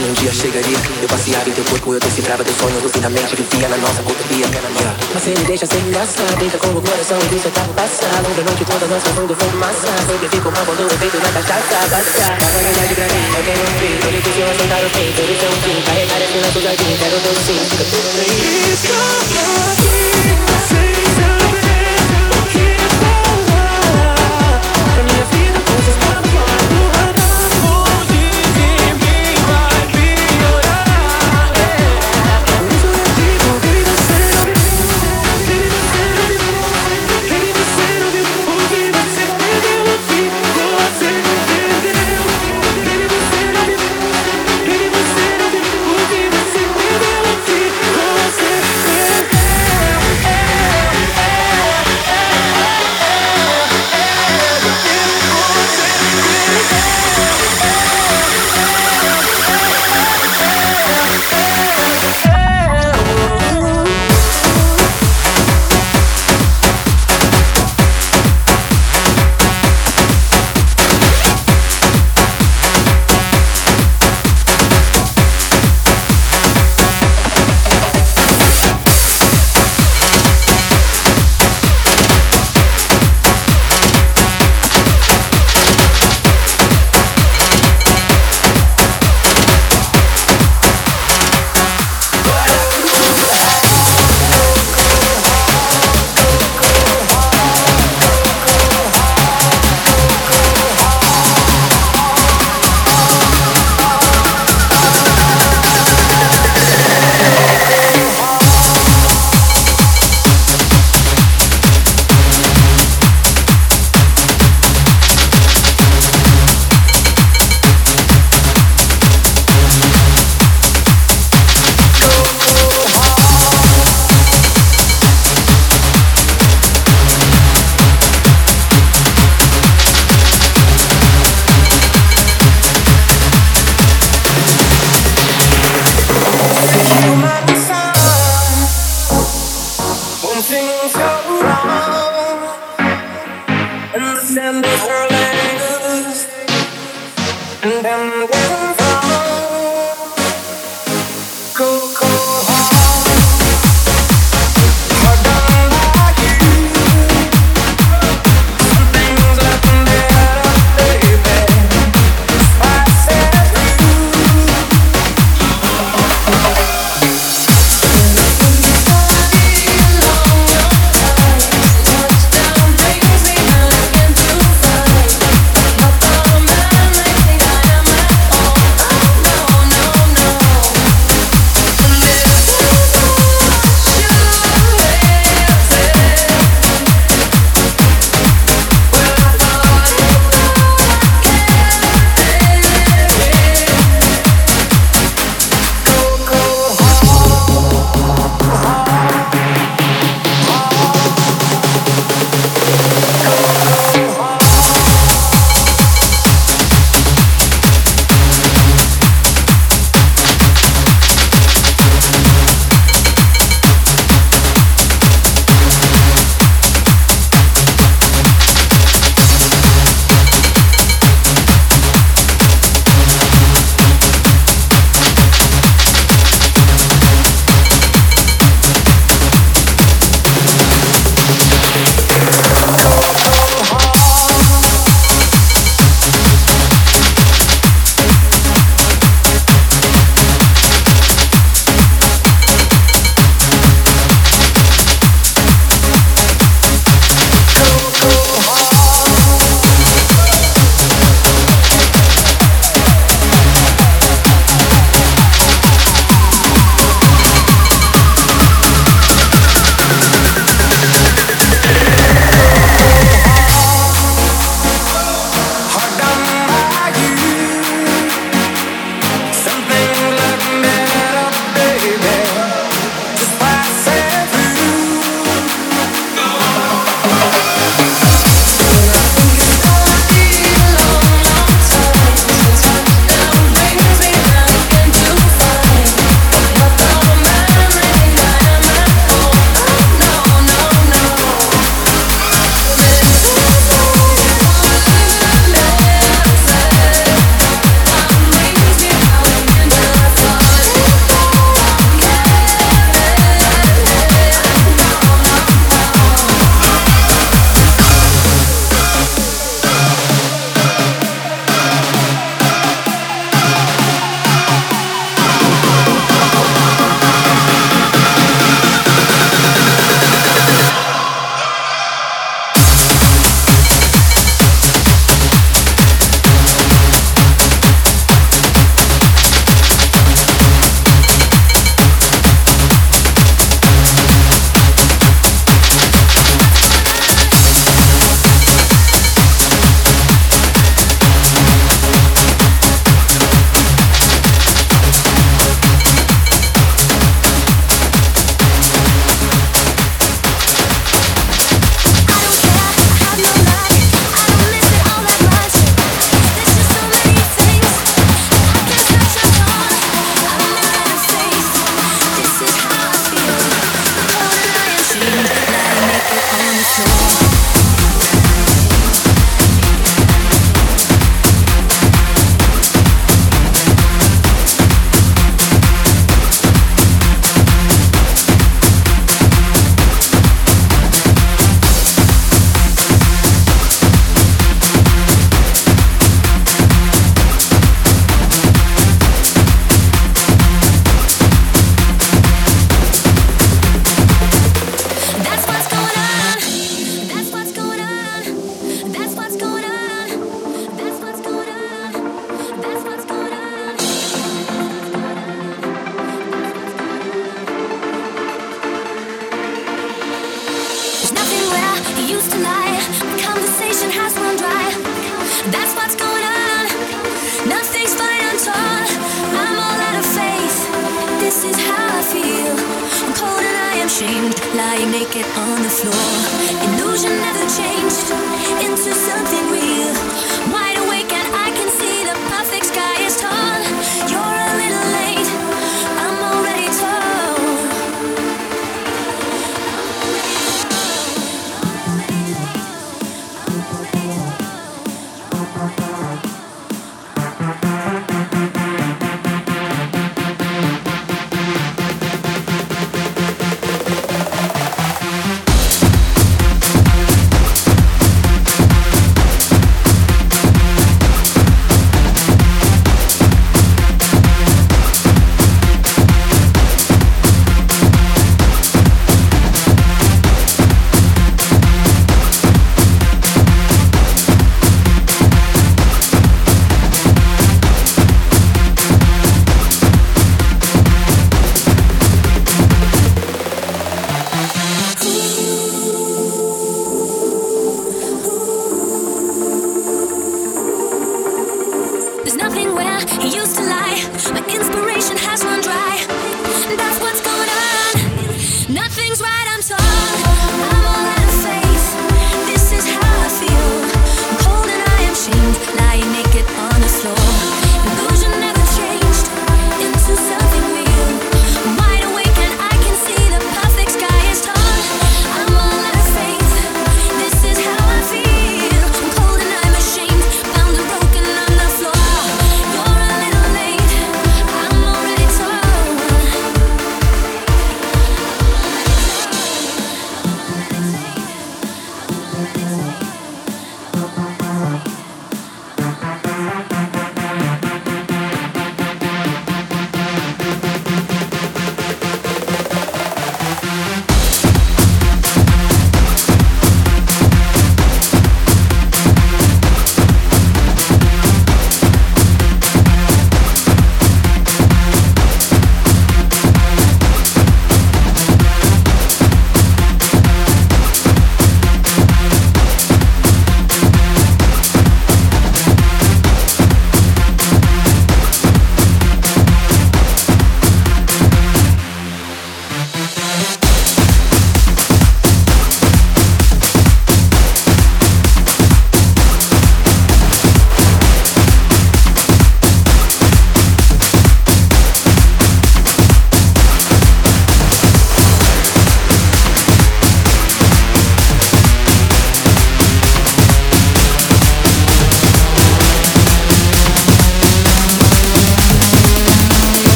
um dia chegaria. Eu passeava em teu corpo, eu decifrava teus sonhos lucidamente Vivia na nossa cotovia. Mas ele deixa sem graça Brinca com o coração e deixa tá passado. Longa noite toda nós fazendo fumaça. Sempre fica uma boa o efeito na cachaça Basta. Tava na de pra mim, eu quero um fim. Tô difícil aceitar o fim, todo um fim. Carregar as minas do jardim, quero teu sim. Fica tudo bem Escapa aqui